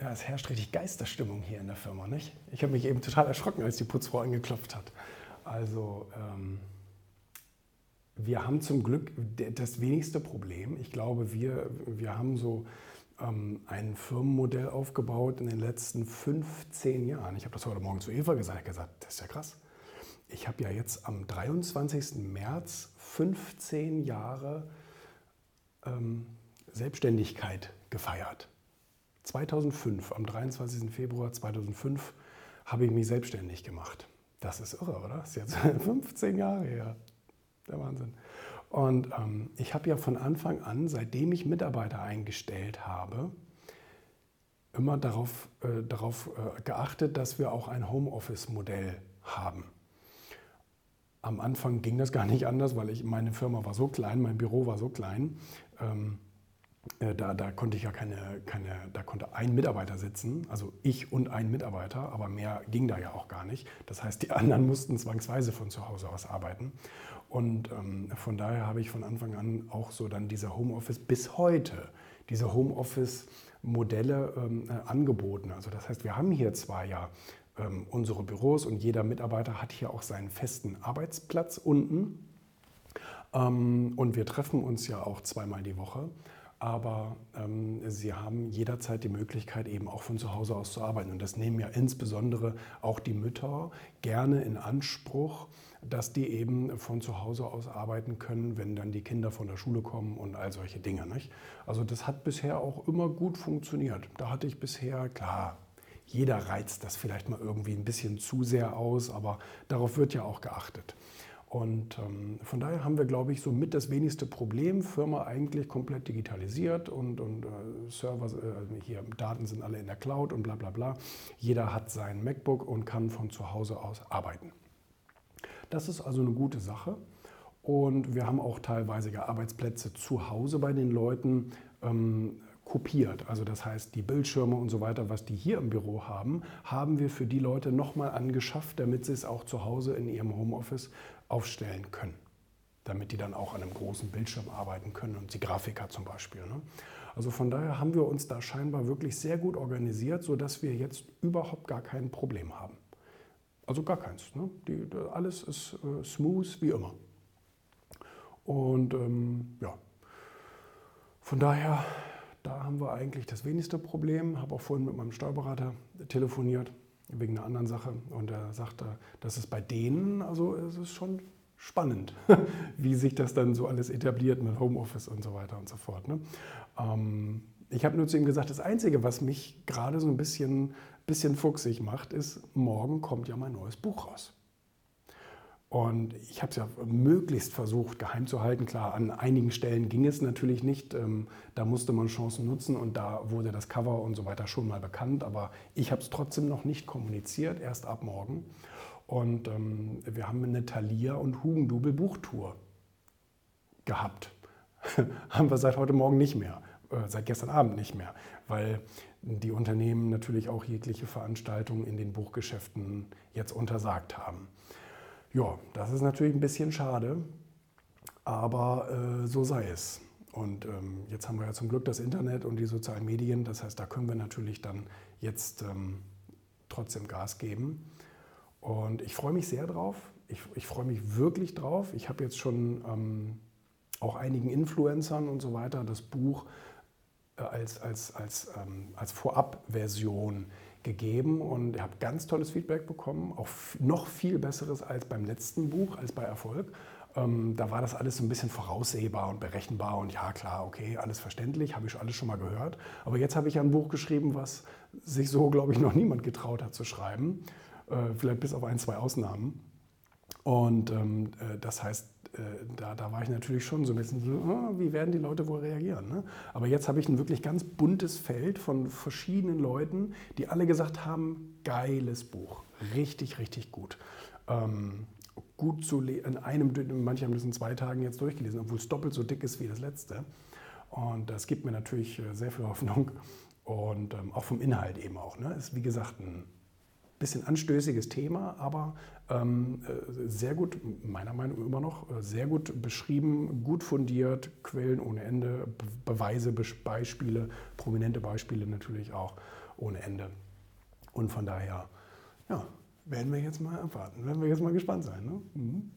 Ja, es herrscht richtig Geisterstimmung hier in der Firma, nicht? Ich habe mich eben total erschrocken, als die Putzfrau angeklopft hat. Also, ähm, wir haben zum Glück das wenigste Problem. Ich glaube, wir, wir haben so ähm, ein Firmenmodell aufgebaut in den letzten 15 Jahren. Ich habe das heute Morgen zu Eva gesagt, gesagt, das ist ja krass. Ich habe ja jetzt am 23. März 15 Jahre ähm, Selbstständigkeit gefeiert. 2005, am 23. Februar 2005, habe ich mich selbstständig gemacht. Das ist irre, oder? Das ist jetzt 15 Jahre her. Der Wahnsinn. Und ähm, ich habe ja von Anfang an, seitdem ich Mitarbeiter eingestellt habe, immer darauf, äh, darauf äh, geachtet, dass wir auch ein Homeoffice-Modell haben. Am Anfang ging das gar nicht anders, weil ich, meine Firma war so klein, mein Büro war so klein. Ähm, äh, da, da, konnte ich ja keine, keine, da konnte ein Mitarbeiter sitzen, also ich und ein Mitarbeiter, aber mehr ging da ja auch gar nicht. Das heißt, die anderen mussten zwangsweise von zu Hause aus arbeiten. Und ähm, von daher habe ich von Anfang an auch so dann diese Homeoffice bis heute, diese Homeoffice-Modelle ähm, äh, angeboten. Also das heißt, wir haben hier zwar ja ähm, unsere Büros und jeder Mitarbeiter hat hier auch seinen festen Arbeitsplatz unten. Ähm, und wir treffen uns ja auch zweimal die Woche aber ähm, sie haben jederzeit die Möglichkeit, eben auch von zu Hause aus zu arbeiten. Und das nehmen ja insbesondere auch die Mütter gerne in Anspruch, dass die eben von zu Hause aus arbeiten können, wenn dann die Kinder von der Schule kommen und all solche Dinge. Nicht? Also das hat bisher auch immer gut funktioniert. Da hatte ich bisher, klar, jeder reizt das vielleicht mal irgendwie ein bisschen zu sehr aus, aber darauf wird ja auch geachtet. Und ähm, von daher haben wir, glaube ich, so mit das wenigste Problem. Firma eigentlich komplett digitalisiert und, und äh, Server, äh, hier Daten sind alle in der Cloud und bla bla bla. Jeder hat sein MacBook und kann von zu Hause aus arbeiten. Das ist also eine gute Sache. Und wir haben auch teilweise Arbeitsplätze zu Hause bei den Leuten. Ähm, kopiert. Also das heißt, die Bildschirme und so weiter, was die hier im Büro haben, haben wir für die Leute nochmal angeschafft, damit sie es auch zu Hause in ihrem Homeoffice aufstellen können, damit die dann auch an einem großen Bildschirm arbeiten können und die Grafiker zum Beispiel. Ne? Also von daher haben wir uns da scheinbar wirklich sehr gut organisiert, sodass wir jetzt überhaupt gar kein Problem haben. Also gar keins. Ne? Die, alles ist äh, smooth wie immer. Und ähm, ja, von daher, da haben wir eigentlich das wenigste Problem. Habe auch vorhin mit meinem Steuerberater telefoniert wegen einer anderen Sache. Und er sagte, das ist bei denen, also es ist schon spannend, wie sich das dann so alles etabliert mit Homeoffice und so weiter und so fort. Ne? Ähm, ich habe nur zu ihm gesagt, das Einzige, was mich gerade so ein bisschen, bisschen fuchsig macht, ist, morgen kommt ja mein neues Buch raus. Und ich habe es ja möglichst versucht, geheim zu halten. Klar, an einigen Stellen ging es natürlich nicht. Ähm, da musste man Chancen nutzen und da wurde das Cover und so weiter schon mal bekannt. Aber ich habe es trotzdem noch nicht kommuniziert, erst ab morgen. Und ähm, wir haben eine Thalia und Hugendubel Buchtour gehabt. haben wir seit heute Morgen nicht mehr, äh, seit gestern Abend nicht mehr, weil die Unternehmen natürlich auch jegliche Veranstaltungen in den Buchgeschäften jetzt untersagt haben. Ja, das ist natürlich ein bisschen schade, aber äh, so sei es. Und ähm, jetzt haben wir ja zum Glück das Internet und die sozialen Medien. Das heißt, da können wir natürlich dann jetzt ähm, trotzdem Gas geben. Und ich freue mich sehr drauf. Ich, ich freue mich wirklich drauf. Ich habe jetzt schon ähm, auch einigen Influencern und so weiter das Buch äh, als, als, als, ähm, als Vorabversion gegeben und ich habe ganz tolles Feedback bekommen, auch noch viel besseres als beim letzten Buch, als bei Erfolg. Ähm, da war das alles so ein bisschen voraussehbar und berechenbar und ja klar, okay, alles verständlich, habe ich alles schon mal gehört. Aber jetzt habe ich ein Buch geschrieben, was sich so, glaube ich, noch niemand getraut hat zu schreiben, äh, vielleicht bis auf ein, zwei Ausnahmen. Und ähm, äh, das heißt, da, da, war ich natürlich schon so ein bisschen so, oh, wie werden die Leute wohl reagieren? Ne? Aber jetzt habe ich ein wirklich ganz buntes Feld von verschiedenen Leuten, die alle gesagt haben, geiles Buch, richtig, richtig gut. Ähm, gut zu in einem, manche haben das in zwei Tagen jetzt durchgelesen, obwohl es doppelt so dick ist wie das letzte. Und das gibt mir natürlich äh, sehr viel Hoffnung und ähm, auch vom Inhalt eben auch. Ne? Ist wie gesagt ein bisschen anstößiges Thema, aber ähm, äh, sehr gut, meiner Meinung nach immer noch, äh, sehr gut beschrieben, gut fundiert, Quellen ohne Ende, Beweise, Beispiele, prominente Beispiele natürlich auch. ohne Ende. Und von daher, ja, werden wir jetzt mal abwarten, werden wir jetzt mal gespannt sein. Ne? Mhm.